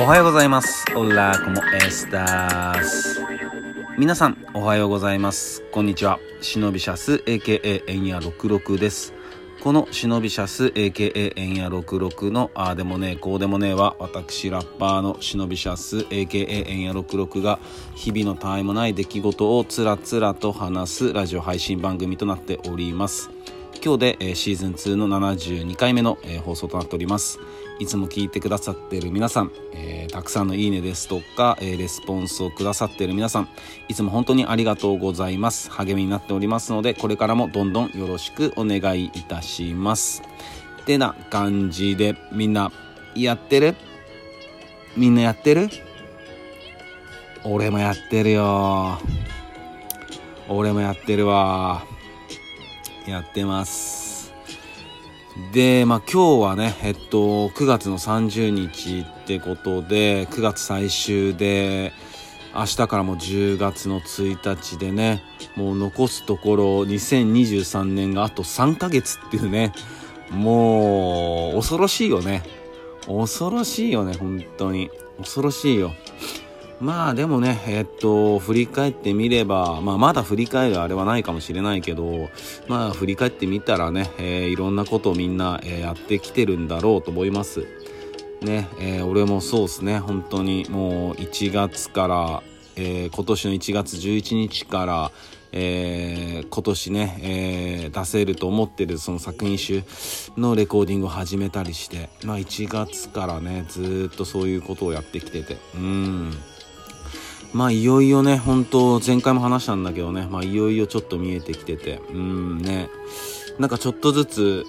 おはようございます。オラコモエスタス。皆さん、おはようございます。こんにちは。シノビシャス AKA エンヤ66です。このシノビシャス AKA エンヤ66のああでもねえこうでもねえは私ラッパーのシノビシャス AKA エンヤ66が日々のたわいもない出来事をつらつらと話すラジオ配信番組となっております。今日で、えーシーズン2の72回目の、えー放送となっておりますいつも聞いてくださってる皆さん、えーたくさんのいいねですとか、えーレスポンスをくださってる皆さんいつも本当にありがとうございます。励みになっておりますのでこれからもどんどんよろしくお願いいたします。ってな感じでみんなやってる？みんなやってる？俺もやってるよ。俺もやってるわ。やってます。でまあ今日はねえっと9月の30日ってことで9月最終で明日からも10月の1日でねもう残すところ2023年があと3ヶ月っていうねもう恐ろしいよね。恐ろしいよね本当に。恐ろしいよ。まあでもね、えっと、振り返ってみれば、まあまだ振り返るあれはないかもしれないけど、まあ振り返ってみたらね、えーいろんなことをみんな、えーやってきてるんだろうと思います。ね、えー俺もそうですね、本当にもう1月から、え今年の1月11日から、え今年ね、え出せると思ってるその作品集のレコーディングを始めたりして、まあ1月からね、ずっとそういうことをやってきてて、うん。まあいよいよね、本当前回も話したんだけどね、まあいよいよちょっと見えてきてて、うんね、なんかちょっとずつ、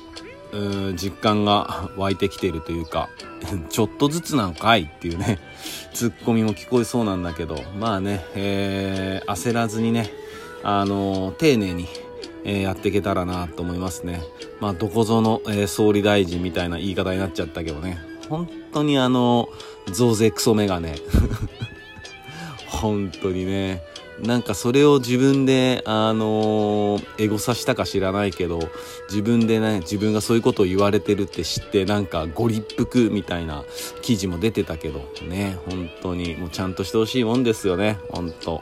うん実感が湧いてきてるというか、ちょっとずつなんかいっていうね、ツッコミも聞こえそうなんだけど、まあね、えー焦らずにね、あのー丁寧に、えーやっていけたらなと思いますね。まあ、どこぞの、えー総理大臣みたいな言い方になっちゃったけどね、本当にあの増税クソメガネ。本当にね。なんかそれを自分であのーエゴさしたか知らないけど自分でね自分がそういうことを言われてるって知ってなんかご立腹みたいな記事も出てたけどね本当にもうちゃんとしてほしいもんですよね本当。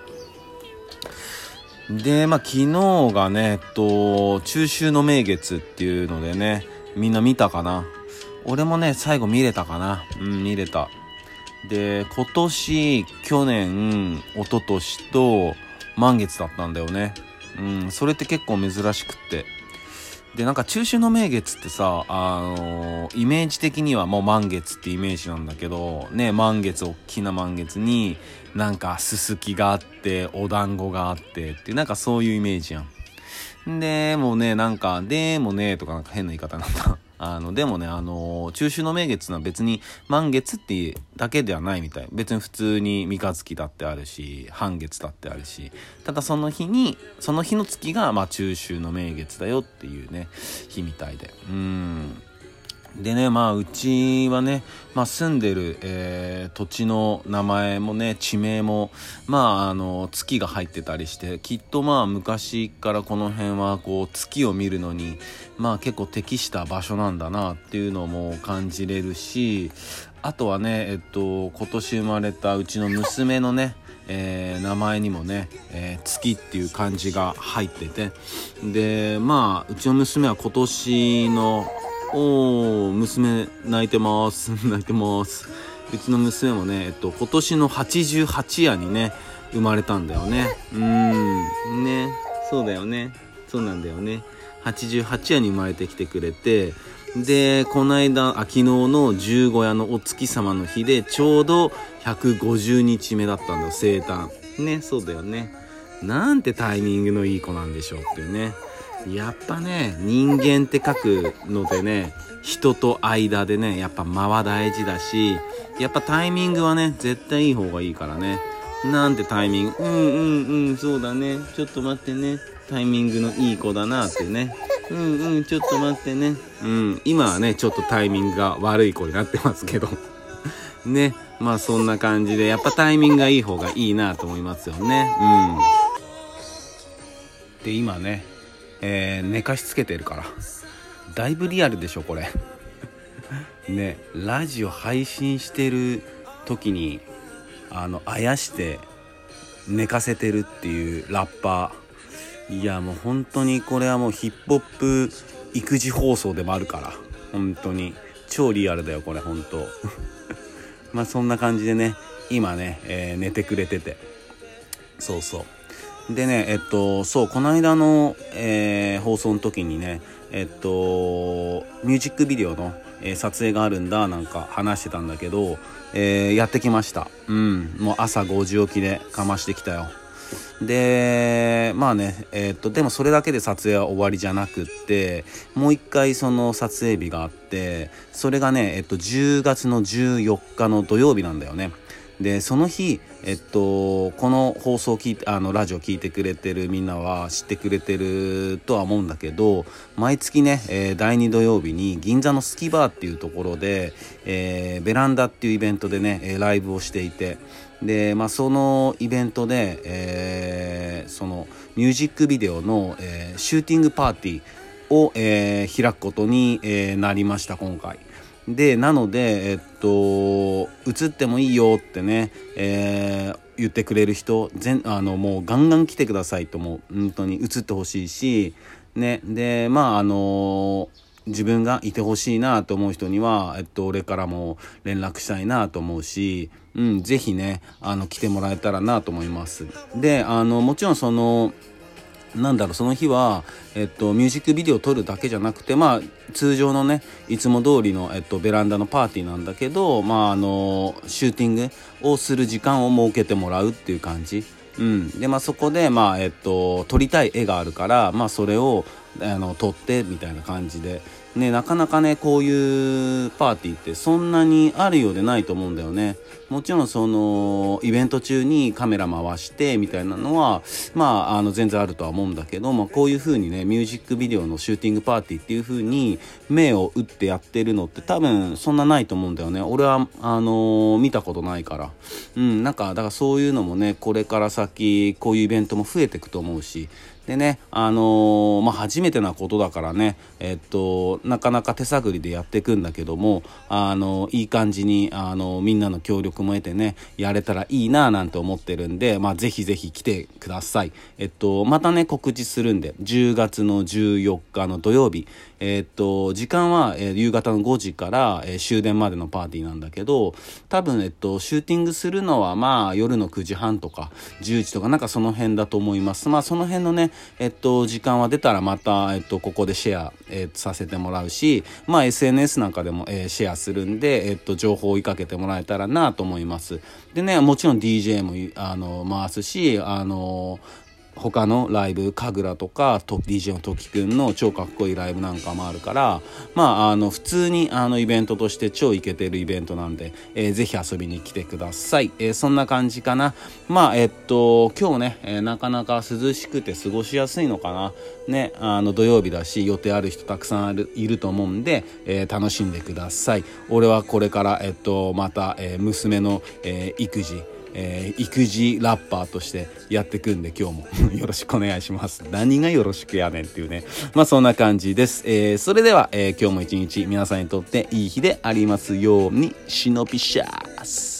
でまあ昨日がねえっと中秋の名月っていうのでねみんな見たかな？俺もね最後見れたかな？うん見れた。で今年去年一昨年と満月だったんだよね。うんそれって結構珍しくって。でなんか中秋の名月ってさあのイメージ的にはもう満月ってイメージなんだけどね満月大きな満月になんかすすきがあってお団子があってってなんかそういうイメージやん。でもね、なんか、でもね、とかなんか変な言い方なんだ。あの、でもね、あの中秋の名月のは別に満月っていうだけではないみたい。別に普通に三日月だってあるし、半月だってあるし、ただその日に、その日の月が、まあ中秋の名月だよっていうね、日みたいで。うん。でね、まあ、うちはね、まあ、住んでる、えー土地の名前もね、地名も、まあ、あの、月が入ってたりして、きっとまあ、昔からこの辺は、こう、月を見るのに、まあ、結構適した場所なんだな、っていうのも感じれるし、あとはね、えっと、今年生まれたうちの娘のね、えー名前にもね、えー月っていう漢字が入ってて、で、まあ、うちの娘は今年の、おー、娘泣いてます。泣いてます。うちの娘もね、えっと、今年の88夜にね、生まれたんだよね。うん、ね、そうだよね。そうなんだよね。88夜に生まれてきてくれて、で、この間、あ、昨日の十五夜のお月様の日で、ちょうど150日目だったんだ、生誕。ね、そうだよね。なんてタイミングのいい子なんでしょうっていうね。やっぱね、人間って書くのでね、人と間でね、やっぱ間は大事だし、やっぱタイミングはね、絶対いい方がいいからね。なんてタイミング、うんうんうん、そうだね。ちょっと待ってね。タイミングのいい子だなってね。うんうん、ちょっと待ってね。うん、今はね、ちょっとタイミングが悪い子になってますけど。ね、まあそんな感じで、やっぱタイミングがいい方がいいなと思いますよね。うん。で、今ね、えー寝かしつけてるから。だいぶリアルでしょ、これ。ね、ラジオ配信してる時にあのあやして寝かせてるっていうラッパー。いやもう本当にこれはもうヒップホップ育児放送でもあるから。本当に。超リアルだよこれ本当。まあそんな感じでね今ね、えー、寝てくれてて。そうそう。でねえっとそうこの間の、えー、放送の時にねえっとミュージックビデオの、えー、撮影があるんだなんか話してたんだけど、えー、やってきました。うんもう朝5時起きでかましてきたよ。でまあねえ、っとでもそれだけで撮影は終わりじゃなくってもう一回その撮影日があってそれがねえっと10月の14日の土曜日なんだよね。でその日、えっと、この放送聞いてあのラジオ聞いてくれてるみんなは知ってくれてるとは思うんだけど毎月ね、えー、第2土曜日に銀座のスキバーっていうところで、えー、ベランダっていうイベントでねライブをしていてで、まあ、そのイベントで、えー、そのミュージックビデオの、え、シューティングパーティーを、え、開くことに、え、なりました今回。でなのでえっと映ってもいいよってね、えー、言ってくれる人全あのもうガンガン来てくださいともう本当に映ってほしいしねでまああの自分がいてほしいなと思う人には、えっと、俺からも連絡したいなと思うし、うん、ぜひね、あの、来てもらえたらなと思います。で、あの、もちろんその、なんだろうその日は、えっと、ミュージックビデオを撮るだけじゃなくてまあ通常のねいつも通りの、えっと、ベランダのパーティーなんだけどまああのシューティングをする時間を設けてもらうっていう感じ。うん、でまあそこでまあえっと撮りたい絵があるからまあそれをあの撮ってみたいな感じでね、なかなかね、こういうパーティーってそんなにあるようでないと思うんだよね。もちろんその、イベント中にカメラ回してみたいなのは、まあ、あの、全然あるとは思うんだけど、まあ、こういう風にね、ミュージックビデオのシューティングパーティーっていう風に、目を打ってやってるのって多分そんなないと思うんだよね。俺は、あのー、見たことないから。うん、なんか、だからそういうのもね、これから先、こういうイベントも増えていくと思うし、でね、あのー、まあ、初めてなことだからね、えっと、なかなか手探りでやっていくんだけども、あのー、いい感じに、あのー、みんなの協力も得てね、やれたらいいななんて思ってるんで、まあ、ぜひぜひ来てください。えっと、またね、告知するんで、10月の14日の土曜日、えっと、時間は、え夕方の5時から、え終電までのパーティーなんだけど、多分、えっと、シューティングするのは、まあ、夜の9時半とか、10時とか、なんかその辺だと思います。まあ、その辺のね、えっと、時間は出たらまた、えっと、ここでシェア、えー、させてもらうし、まあ、SNS なんかでも、えー、シェアするんで、えっと、情報を追いかけてもらえたらなと思います。でね、もちろん DJ も、あの、回すし、あの、他のライブ神楽とか DJ の時くんの超かっこいいライブなんかもあるからまああの普通にあのイベントとして超イケてるイベントなんで、えー、ぜひ遊びに来てください、えー、そんな感じかな。まあえっと今日ね、えー、なかなか涼しくて過ごしやすいのかな。ねあの土曜日だし予定ある人たくさんあるいると思うんで、えー、楽しんでください。俺はこれからえっとまた、えー、娘の、えー、育児えー、育児ラッパーとしてやってくんで今日も よろしくお願いします。何がよろしくやねんっていうね。まあそんな感じです。えー、それでは、えー、今日も一日皆さんにとっていい日でありますように、忍びシャース。